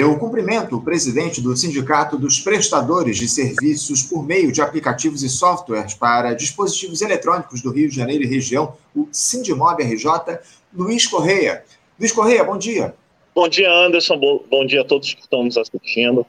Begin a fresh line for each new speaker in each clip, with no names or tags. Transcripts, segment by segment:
Eu cumprimento o presidente do Sindicato dos Prestadores de Serviços por meio de aplicativos e softwares para dispositivos eletrônicos do Rio de Janeiro e região, o Sindimob RJ, Luiz Correia. Luiz Correia, bom dia.
Bom dia, Anderson. Bom dia a todos que estão nos assistindo.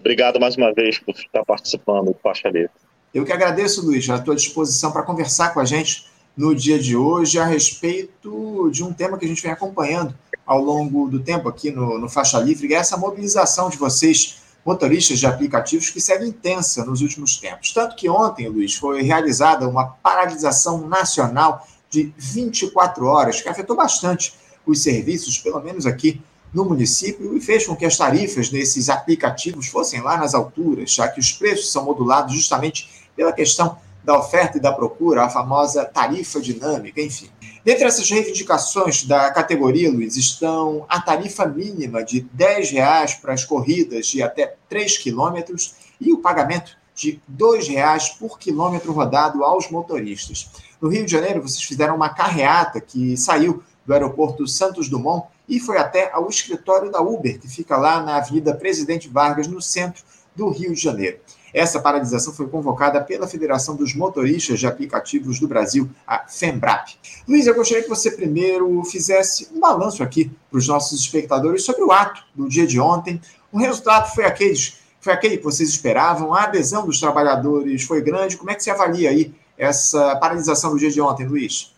Obrigado mais uma vez por estar participando do Faixa Livre.
Eu que agradeço, Luiz, à tua disposição para conversar com a gente no dia de hoje a respeito de um tema que a gente vem acompanhando ao longo do tempo aqui no, no Faixa Livre, é essa mobilização de vocês, motoristas de aplicativos, que segue intensa nos últimos tempos. Tanto que ontem, Luiz, foi realizada uma paralisação nacional de 24 horas, que afetou bastante os serviços, pelo menos aqui no município, e fez com que as tarifas desses aplicativos fossem lá nas alturas, já que os preços são modulados justamente pela questão da oferta e da procura, a famosa tarifa dinâmica, enfim. Dentre essas reivindicações da categoria, Luiz, estão a tarifa mínima de R$ 10,00 para as corridas de até 3 quilômetros e o pagamento de R$ 2,00 por quilômetro rodado aos motoristas. No Rio de Janeiro, vocês fizeram uma carreata que saiu do aeroporto Santos Dumont e foi até ao escritório da Uber, que fica lá na Avenida Presidente Vargas, no centro do Rio de Janeiro. Essa paralisação foi convocada pela Federação dos Motoristas de Aplicativos do Brasil, a FEMBRAP. Luiz, eu gostaria que você primeiro fizesse um balanço aqui para os nossos espectadores sobre o ato do dia de ontem. O resultado foi aquele, foi aquele que vocês esperavam? A adesão dos trabalhadores foi grande? Como é que você avalia aí essa paralisação do dia de ontem, Luiz?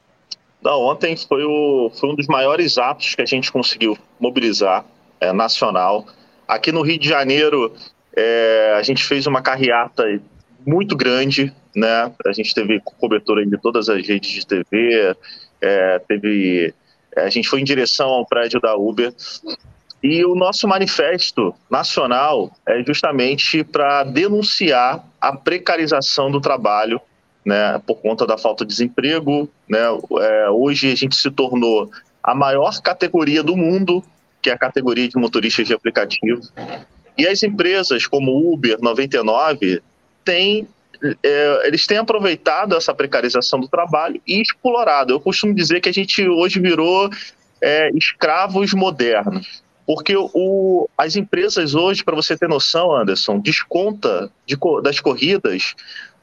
Não, ontem foi, o, foi um dos maiores atos que a gente conseguiu mobilizar é, nacional. Aqui no Rio de Janeiro, é, a gente fez uma carreata muito grande, né? A gente teve cobertura de todas as redes de TV, é, teve, é, a gente foi em direção ao prédio da Uber e o nosso manifesto nacional é justamente para denunciar a precarização do trabalho, né? Por conta da falta de desemprego, né? É, hoje a gente se tornou a maior categoria do mundo, que é a categoria de motoristas de aplicativo. E as empresas como Uber 99 têm é, eles têm aproveitado essa precarização do trabalho e explorado. Eu costumo dizer que a gente hoje virou é, escravos modernos. Porque o, as empresas hoje, para você ter noção, Anderson, desconta de, das corridas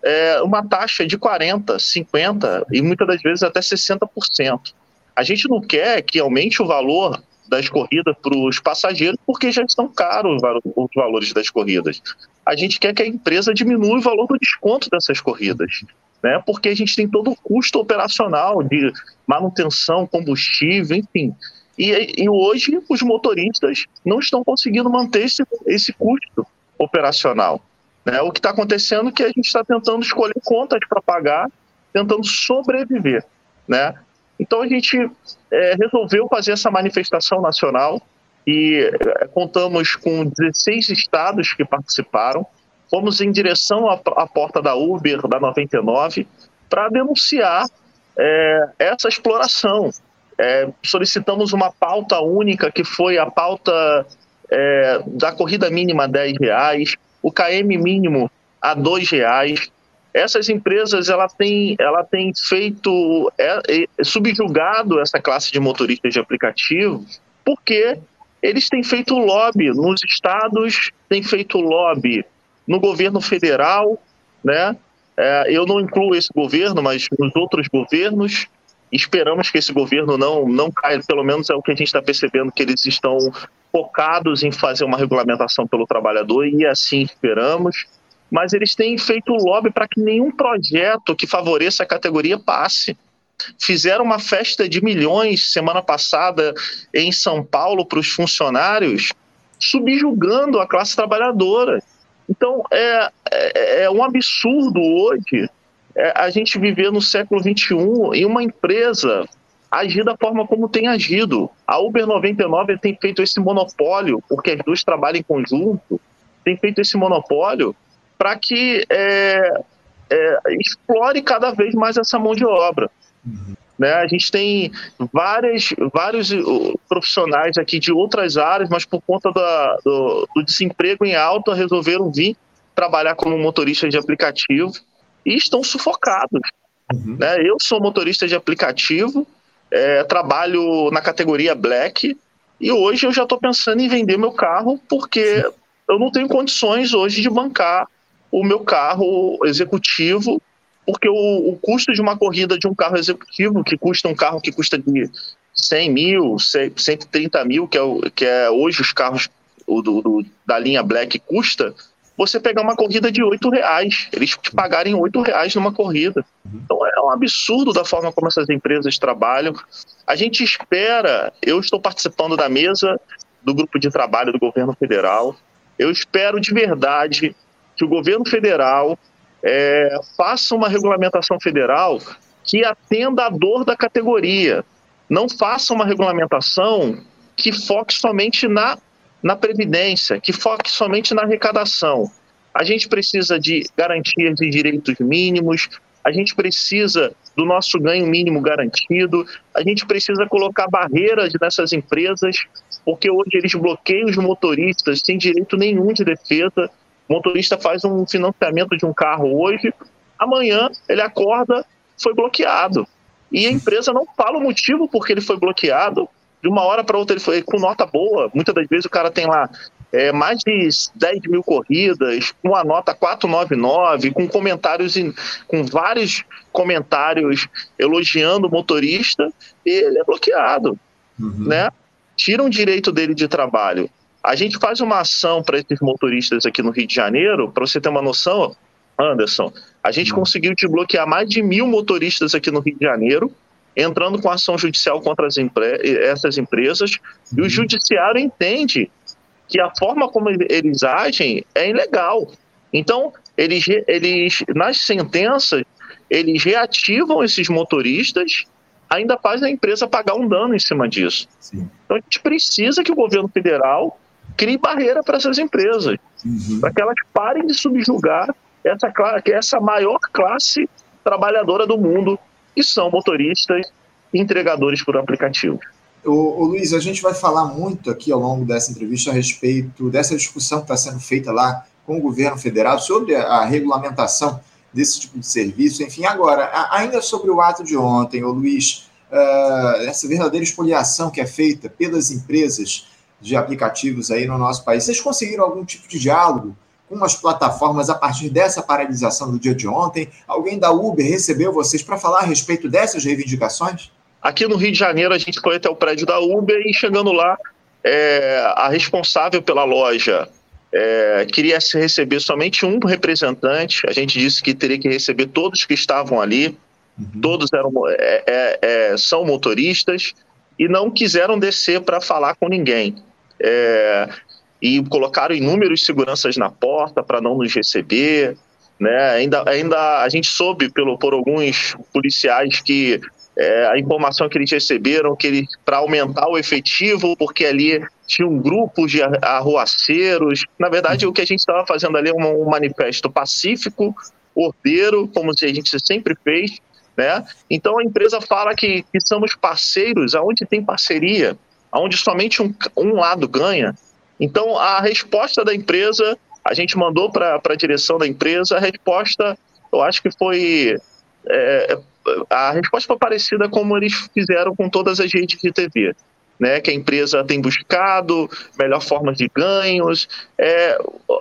é, uma taxa de 40%, 50% e muitas das vezes até 60%. A gente não quer que aumente o valor das corridas para os passageiros, porque já estão caros os valores das corridas. A gente quer que a empresa diminua o valor do desconto dessas corridas, né? porque a gente tem todo o custo operacional de manutenção, combustível, enfim. E, e hoje os motoristas não estão conseguindo manter esse, esse custo operacional. Né? O que está acontecendo é que a gente está tentando escolher contas para pagar, tentando sobreviver. Né? Então a gente é, resolveu fazer essa manifestação nacional e é, contamos com 16 estados que participaram. Fomos em direção à, à porta da Uber, da 99, para denunciar é, essa exploração. É, solicitamos uma pauta única, que foi a pauta é, da corrida mínima a 10 reais, o KM mínimo a 2 reais, essas empresas ela tem, ela tem feito, é, é, subjugado essa classe de motoristas de aplicativo, porque eles têm feito lobby nos estados, têm feito lobby no governo federal, né? É, eu não incluo esse governo, mas nos outros governos, esperamos que esse governo não, não caia, pelo menos é o que a gente está percebendo, que eles estão focados em fazer uma regulamentação pelo trabalhador, e assim esperamos mas eles têm feito lobby para que nenhum projeto que favoreça a categoria passe. Fizeram uma festa de milhões semana passada em São Paulo para os funcionários, subjugando a classe trabalhadora. Então é, é, é um absurdo hoje é, a gente viver no século XXI e uma empresa agir da forma como tem agido. A Uber 99 tem feito esse monopólio, porque as duas trabalham em conjunto, tem feito esse monopólio para que é, é, explore cada vez mais essa mão de obra. Uhum. Né? A gente tem várias, vários uh, profissionais aqui de outras áreas, mas por conta da, do, do, desemprego em alta resolveram vir trabalhar como motorista de aplicativo e estão sufocados. Uhum. Né? Eu sou motorista de aplicativo, é, trabalho na categoria Black E hoje eu já estou pensando em vender meu carro porque eu não tenho condições hoje de bancar o meu carro executivo, porque o, o custo de uma corrida de um carro executivo, que custa um carro que custa de 100 mil, 130 mil, que é, o, que é hoje os carros o do, do, da linha Black custa, você pegar uma corrida de oito reais, eles te pagarem oito reais numa corrida. Então é um absurdo da forma como essas empresas trabalham. A gente espera, eu estou participando da mesa do grupo de trabalho do governo federal, eu espero de verdade que o governo federal é, faça uma regulamentação federal que atenda à dor da categoria. Não faça uma regulamentação que foque somente na na Previdência, que foque somente na arrecadação. A gente precisa de garantias de direitos mínimos, a gente precisa do nosso ganho mínimo garantido, a gente precisa colocar barreiras nessas empresas, porque hoje eles bloqueiam os motoristas sem direito nenhum de defesa. O motorista faz um financiamento de um carro hoje, amanhã ele acorda, foi bloqueado. E a empresa não fala o motivo por que ele foi bloqueado, de uma hora para outra ele foi com nota boa. Muitas das vezes o cara tem lá é, mais de 10 mil corridas, com a nota 499, com comentários, com vários comentários elogiando o motorista, e ele é bloqueado. Uhum. Né? Tiram o direito dele de trabalho. A gente faz uma ação para esses motoristas aqui no Rio de Janeiro, para você ter uma noção, Anderson, a gente uhum. conseguiu desbloquear mais de mil motoristas aqui no Rio de Janeiro, entrando com ação judicial contra empre essas empresas, e o uhum. judiciário entende que a forma como eles agem é ilegal. Então, eles, eles nas sentenças, eles reativam esses motoristas, ainda faz a empresa pagar um dano em cima disso. Sim. Então, a gente precisa que o governo federal crie barreira para essas empresas, uhum. para que elas parem de subjugar essa, essa maior classe trabalhadora do mundo, que são motoristas e entregadores por aplicativo.
O, o, Luiz, a gente vai falar muito aqui ao longo dessa entrevista a respeito dessa discussão que está sendo feita lá com o governo federal sobre a, a regulamentação desse tipo de serviço. Enfim, agora, a, ainda sobre o ato de ontem, o Luiz, uh, essa verdadeira espoliação que é feita pelas empresas de aplicativos aí no nosso país, vocês conseguiram algum tipo de diálogo com as plataformas a partir dessa paralisação do dia de ontem? Alguém da Uber recebeu vocês para falar a respeito dessas reivindicações?
Aqui no Rio de Janeiro, a gente foi até o prédio da Uber e chegando lá, é, a responsável pela loja é, queria receber somente um representante. A gente disse que teria que receber todos que estavam ali. Uhum. Todos eram, é, é, é são motoristas e não quiseram descer para falar com ninguém. É, e colocaram inúmeros seguranças na porta para não nos receber. Né? Ainda, ainda a gente soube pelo, por alguns policiais que é, a informação que eles receberam que eles para aumentar o efetivo, porque ali tinha um grupo de arruaceiros. Na verdade, o que a gente estava fazendo ali é um, um manifesto pacífico, ordeiro, como a gente sempre fez. Né? Então a empresa fala que, que somos parceiros aonde tem parceria, aonde somente um, um lado ganha. Então a resposta da empresa, a gente mandou para a direção da empresa, a resposta eu acho que foi é, a resposta foi parecida como eles fizeram com todas as redes de TV. Né, que a empresa tem buscado, melhor forma de ganhos, é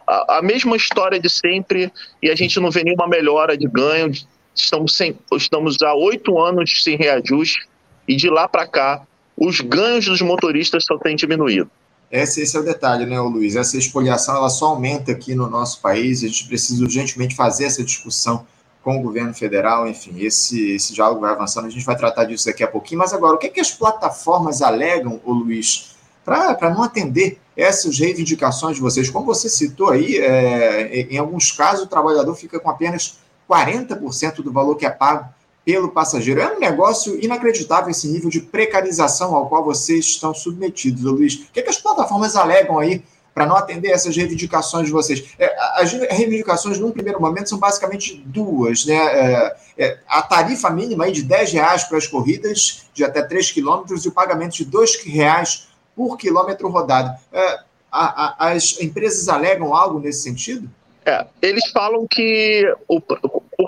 a, a, mesma história de sempre e a gente não vê nenhuma melhora de ganho. Estamos, sem, estamos há oito anos sem reajuste e de lá para cá os ganhos dos motoristas só têm diminuído.
Esse, esse é o detalhe, né, Luiz? Essa expoliação ela só aumenta aqui no nosso país. A gente precisa urgentemente fazer essa discussão com o governo federal, enfim, esse, esse diálogo vai avançando, a gente vai tratar disso daqui a pouquinho, mas agora, o que, é que as plataformas alegam, ô Luiz, para não atender essas reivindicações de vocês? Como você citou aí, é, em alguns casos o trabalhador fica com apenas 40% do valor que é pago pelo passageiro. É um negócio inacreditável esse nível de precarização ao qual vocês estão submetidos, Luiz. O que, é que as plataformas alegam aí para não atender essas reivindicações de vocês. É, as reivindicações, num primeiro momento, são basicamente duas. Né? É, é, a tarifa mínima aí de 10 reais para as corridas de até 3 quilômetros e o pagamento de 2 reais por quilômetro rodado. É, a, a, as empresas alegam algo nesse sentido?
É, eles falam que. O,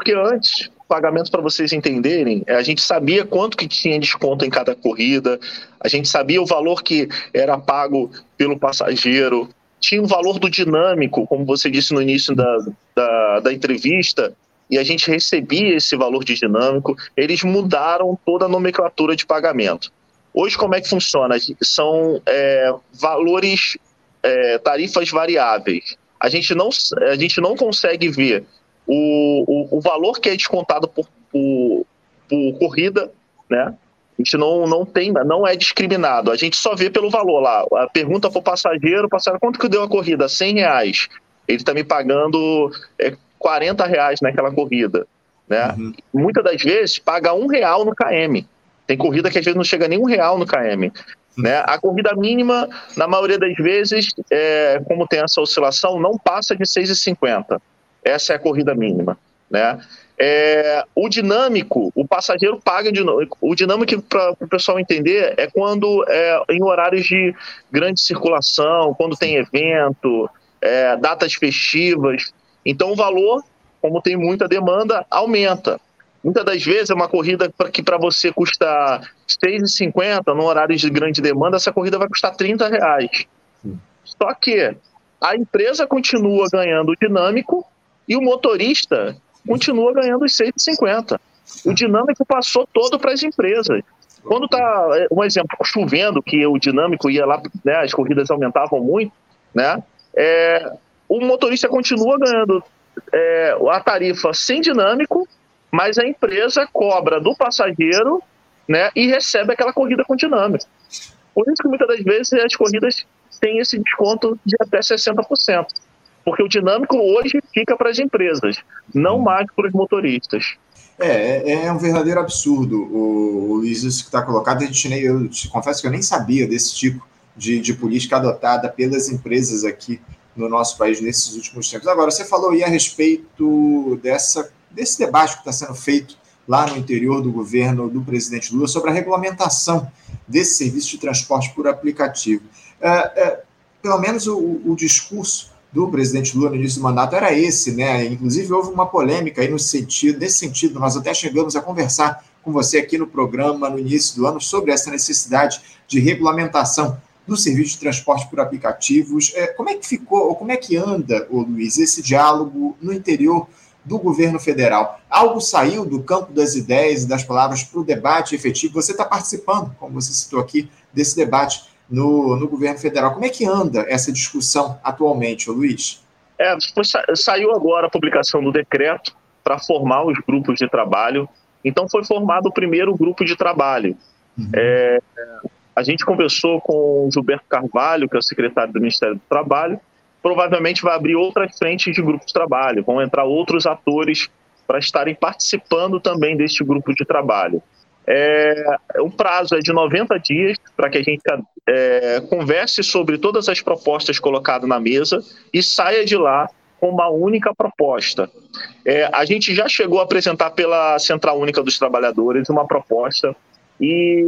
porque antes pagamento para vocês entenderem, a gente sabia quanto que tinha desconto em cada corrida, a gente sabia o valor que era pago pelo passageiro, tinha o valor do dinâmico, como você disse no início da, da, da entrevista, e a gente recebia esse valor de dinâmico, eles mudaram toda a nomenclatura de pagamento. Hoje, como é que funciona? São é, valores, é, tarifas variáveis. A gente, não, a gente não consegue ver o, o, o valor que é descontado por, por, por corrida, né? A gente não, não tem, não é discriminado. A gente só vê pelo valor lá. A pergunta para o passageiro, passageiro, quanto que deu a corrida? 100 reais. Ele está me pagando é, 40 reais naquela corrida. Né? Uhum. Muitas das vezes paga um real no KM. Tem corrida que às vezes não chega nem um real no KM. Uhum. Né? A corrida mínima, na maioria das vezes, é, como tem essa oscilação, não passa de 6,50. Essa é a corrida mínima. Né? É, o dinâmico, o passageiro paga de O dinâmico, para o pessoal entender, é quando é em horários de grande circulação, quando tem evento, é, datas festivas. Então o valor, como tem muita demanda, aumenta. Muitas das vezes é uma corrida que para você custa R$ 6,50, no horário de grande demanda, essa corrida vai custar R$ reais. Só que a empresa continua ganhando o dinâmico e o motorista continua ganhando os 6,50. O dinâmico passou todo para as empresas. Quando está, um exemplo, chovendo, que o dinâmico ia lá, né, as corridas aumentavam muito, né, é, o motorista continua ganhando é, a tarifa sem dinâmico, mas a empresa cobra do passageiro né, e recebe aquela corrida com dinâmico. Por isso que muitas das vezes as corridas têm esse desconto de até 60%. Porque o dinâmico hoje fica para as empresas, não mais para os motoristas.
É, é, é um verdadeiro absurdo, o, o Luiz, isso que está colocado. A gente nem, eu te confesso que eu nem sabia desse tipo de, de política adotada pelas empresas aqui no nosso país nesses últimos tempos. Agora, você falou aí a respeito dessa, desse debate que está sendo feito lá no interior do governo do presidente Lula sobre a regulamentação desse serviço de transporte por aplicativo. É, é, pelo menos o, o discurso do presidente Lula no início do mandato era esse, né? Inclusive houve uma polêmica aí no sentido, nesse sentido, nós até chegamos a conversar com você aqui no programa no início do ano sobre essa necessidade de regulamentação do serviço de transporte por aplicativos. É, como é que ficou, ou como é que anda, ô Luiz, esse diálogo no interior do governo federal? Algo saiu do campo das ideias e das palavras para o debate efetivo? Você está participando, como você citou aqui, desse debate no, no governo federal. Como é que anda essa discussão atualmente, Luiz?
É, saiu agora a publicação do decreto para formar os grupos de trabalho. Então foi formado o primeiro grupo de trabalho. Uhum. É, a gente conversou com o Gilberto Carvalho, que é o secretário do Ministério do Trabalho. Provavelmente vai abrir outras frentes de grupo de trabalho, vão entrar outros atores para estarem participando também deste grupo de trabalho. É, o prazo é de 90 dias para que a gente é, converse sobre todas as propostas colocadas na mesa e saia de lá com uma única proposta. É, a gente já chegou a apresentar pela Central Única dos Trabalhadores uma proposta e,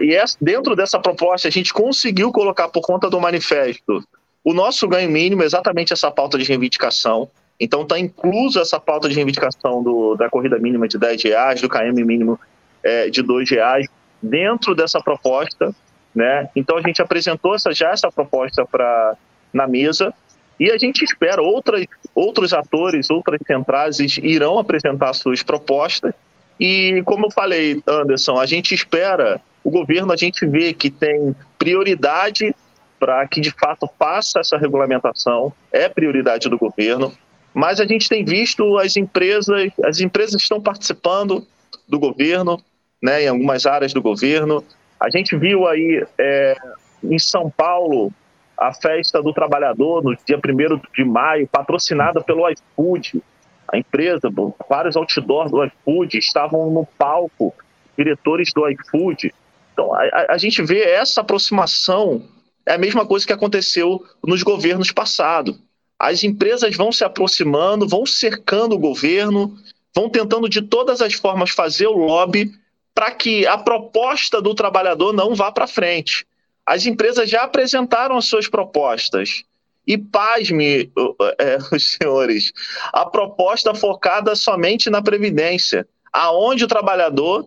e dentro dessa proposta a gente conseguiu colocar por conta do manifesto o nosso ganho mínimo, exatamente essa pauta de reivindicação. Então está incluso essa pauta de reivindicação do, da corrida mínima de 10 reais, do KM mínimo é, de dois reais dentro dessa proposta, né? Então a gente apresentou essa, já essa proposta para na mesa. E a gente espera outras, outros atores, outras centrais irão apresentar suas propostas. E como eu falei, Anderson, a gente espera o governo a gente vê que tem prioridade para que de fato faça essa regulamentação, é prioridade do governo, mas a gente tem visto as empresas, as empresas estão participando do governo, né, em algumas áreas do governo. A gente viu aí é, em São Paulo a festa do trabalhador no dia 1 de maio, patrocinada pelo iFood. A empresa, vários outdoors do iFood estavam no palco, diretores do iFood. Então, a, a gente vê essa aproximação, é a mesma coisa que aconteceu nos governos passados. As empresas vão se aproximando, vão cercando o governo, vão tentando de todas as formas fazer o lobby para que a proposta do trabalhador não vá para frente. As empresas já apresentaram as suas propostas E pasme, é, os senhores, a proposta focada somente na Previdência, aonde o trabalhador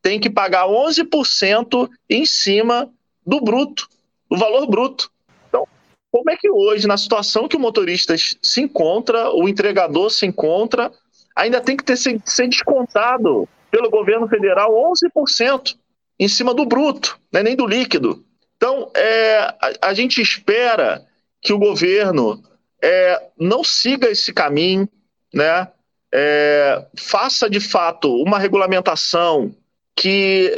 tem que pagar 11% em cima do bruto, do valor bruto. Então, como é que hoje, na situação que o motorista se encontra, o entregador se encontra, ainda tem que ter, ser, ser descontado pelo governo federal 11% em cima do bruto, né, nem do líquido. Então, é, a, a, gente espera que o governo é, não siga esse caminho, né, é, faça de fato uma regulamentação que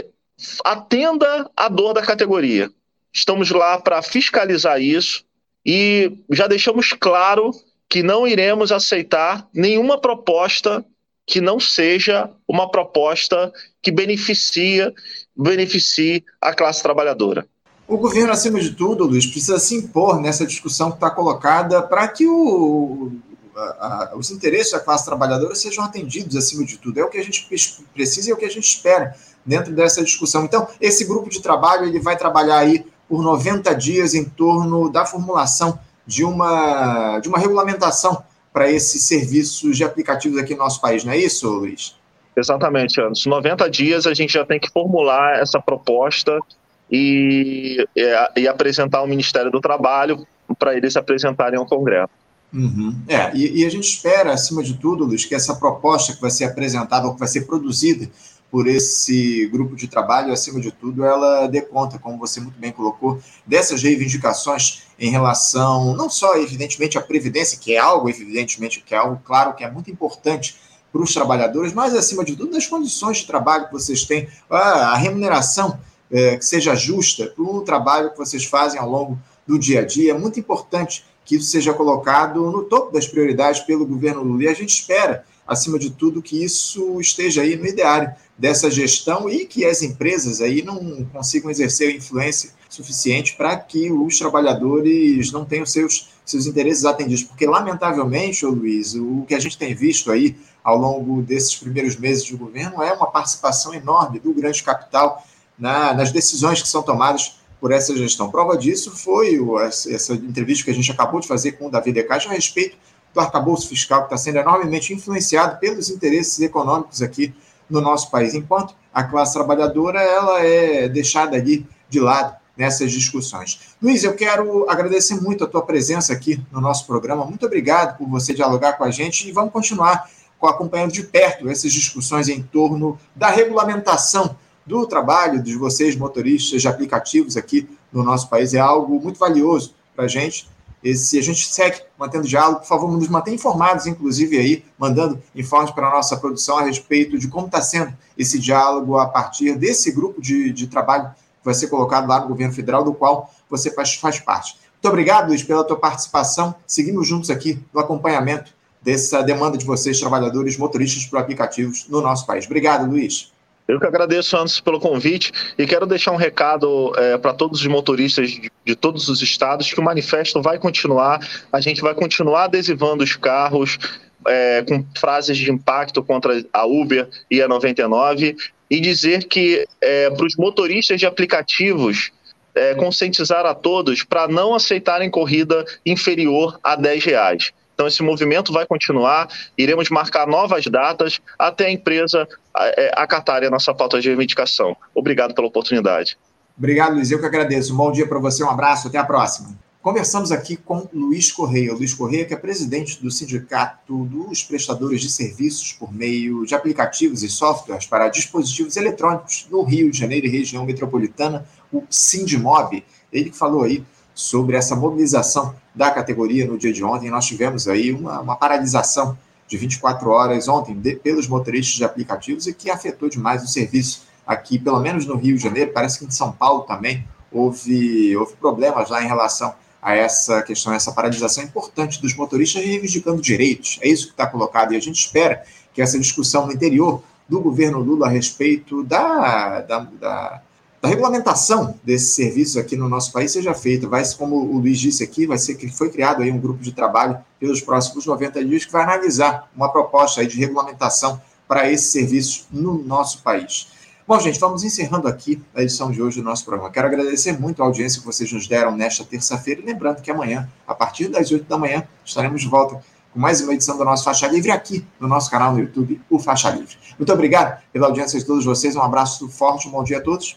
atenda à dor da categoria. Estamos lá para fiscalizar isso e já deixamos claro que não iremos aceitar nenhuma proposta que não seja uma proposta que beneficia, beneficie a classe trabalhadora.
O governo, acima de tudo, Luiz, precisa se impor nessa discussão que está colocada para que o, a, a, os interesses da classe trabalhadora sejam atendidos, acima de tudo. É o que a gente precisa e é o que a gente espera dentro dessa discussão. Então, esse grupo de trabalho ele vai trabalhar aí por 90 dias em torno da formulação de uma, de uma regulamentação para esses serviços de aplicativos aqui no nosso país, não é isso, Luiz?
Exatamente, Anderson. 90 dias a gente já tem que formular essa proposta e, e, e apresentar ao Ministério do Trabalho para eles apresentarem ao Congresso.
Uhum. É, e, e, a gente espera, acima de tudo, Luiz, que essa proposta que vai ser apresentada ou que vai ser produzida por esse grupo de trabalho, acima de tudo, ela dê conta, como você muito bem colocou, dessas reivindicações em relação, não só, evidentemente, à Previdência, que é algo, evidentemente, que é algo claro, que é muito importante para os trabalhadores, mas, acima de tudo, das condições de trabalho que vocês têm, a remuneração é, que seja justa para o trabalho que vocês fazem ao longo do dia a dia. É muito importante que isso seja colocado no topo das prioridades pelo governo Lula. E a gente espera, acima de tudo, que isso esteja aí no ideário dessa gestão e que as empresas aí não consigam exercer influência suficiente para que os trabalhadores não tenham seus, seus interesses atendidos. Porque, lamentavelmente, ô Luiz, o que a gente tem visto aí ao longo desses primeiros meses de governo é uma participação enorme do grande capital na, nas decisões que são tomadas por essa gestão. Prova disso foi essa entrevista que a gente acabou de fazer com o Davi Decage a respeito do arcabouço fiscal, que está sendo enormemente influenciado pelos interesses econômicos aqui no nosso país, enquanto a classe trabalhadora ela é deixada ali de lado nessas discussões. Luiz, eu quero agradecer muito a tua presença aqui no nosso programa. Muito obrigado por você dialogar com a gente e vamos continuar acompanhando de perto essas discussões em torno da regulamentação do trabalho de vocês, motoristas de aplicativos aqui no nosso país. É algo muito valioso para a gente se a gente segue mantendo diálogo, por favor, nos mantenha informados, inclusive aí, mandando informes para a nossa produção a respeito de como está sendo esse diálogo a partir desse grupo de, de trabalho que vai ser colocado lá no governo federal, do qual você faz, faz parte. Muito obrigado, Luiz, pela tua participação. Seguimos juntos aqui no acompanhamento dessa demanda de vocês, trabalhadores motoristas por aplicativos no nosso país. Obrigado, Luiz.
Eu que agradeço antes pelo convite e quero deixar um recado é, para todos os motoristas de, de, todos os estados que o manifesto vai continuar, a gente vai continuar adesivando os carros é, com frases de impacto contra a Uber e a 99 e dizer que é, para os motoristas de aplicativos é, conscientizar a todos para não aceitarem corrida inferior a 10 reais. Então, esse movimento vai continuar, iremos marcar novas datas até a empresa é, acatar a nossa pauta de reivindicação. Obrigado pela oportunidade.
Obrigado, Luiz. Eu que agradeço. Um bom dia para você, um abraço, até a próxima. Conversamos aqui com Luiz Correia. Luiz Correia, que é presidente do Sindicato dos Prestadores de Serviços por meio de aplicativos e softwares para dispositivos eletrônicos no Rio de Janeiro e região metropolitana, o Sindimob. Ele que falou aí sobre essa mobilização da categoria no dia de ontem. Nós tivemos aí uma, uma paralisação de 24 horas ontem de, pelos motoristas de aplicativos e que afetou demais o serviço aqui, pelo menos no Rio de Janeiro, parece que em São Paulo também houve, houve problemas lá em relação a essa questão, essa paralisação importante dos motoristas reivindicando direitos. É isso que está colocado e a gente espera que essa discussão no interior do governo Lula a respeito da, da, da da regulamentação desses serviços aqui no nosso país seja feita. Vai, como o Luiz disse aqui, vai ser que foi criado aí um grupo de trabalho pelos próximos 90 dias que vai analisar uma proposta aí de regulamentação para esses serviços no nosso país. Bom, gente, vamos encerrando aqui a edição de hoje do nosso programa. Quero agradecer muito a audiência que vocês nos deram nesta terça-feira. E lembrando que amanhã, a partir das 8 da manhã, estaremos de volta com mais uma edição do nosso Faixa Livre aqui no nosso canal no YouTube, o Faixa Livre. Muito obrigado pela audiência de todos vocês. Um abraço forte, um bom dia a todos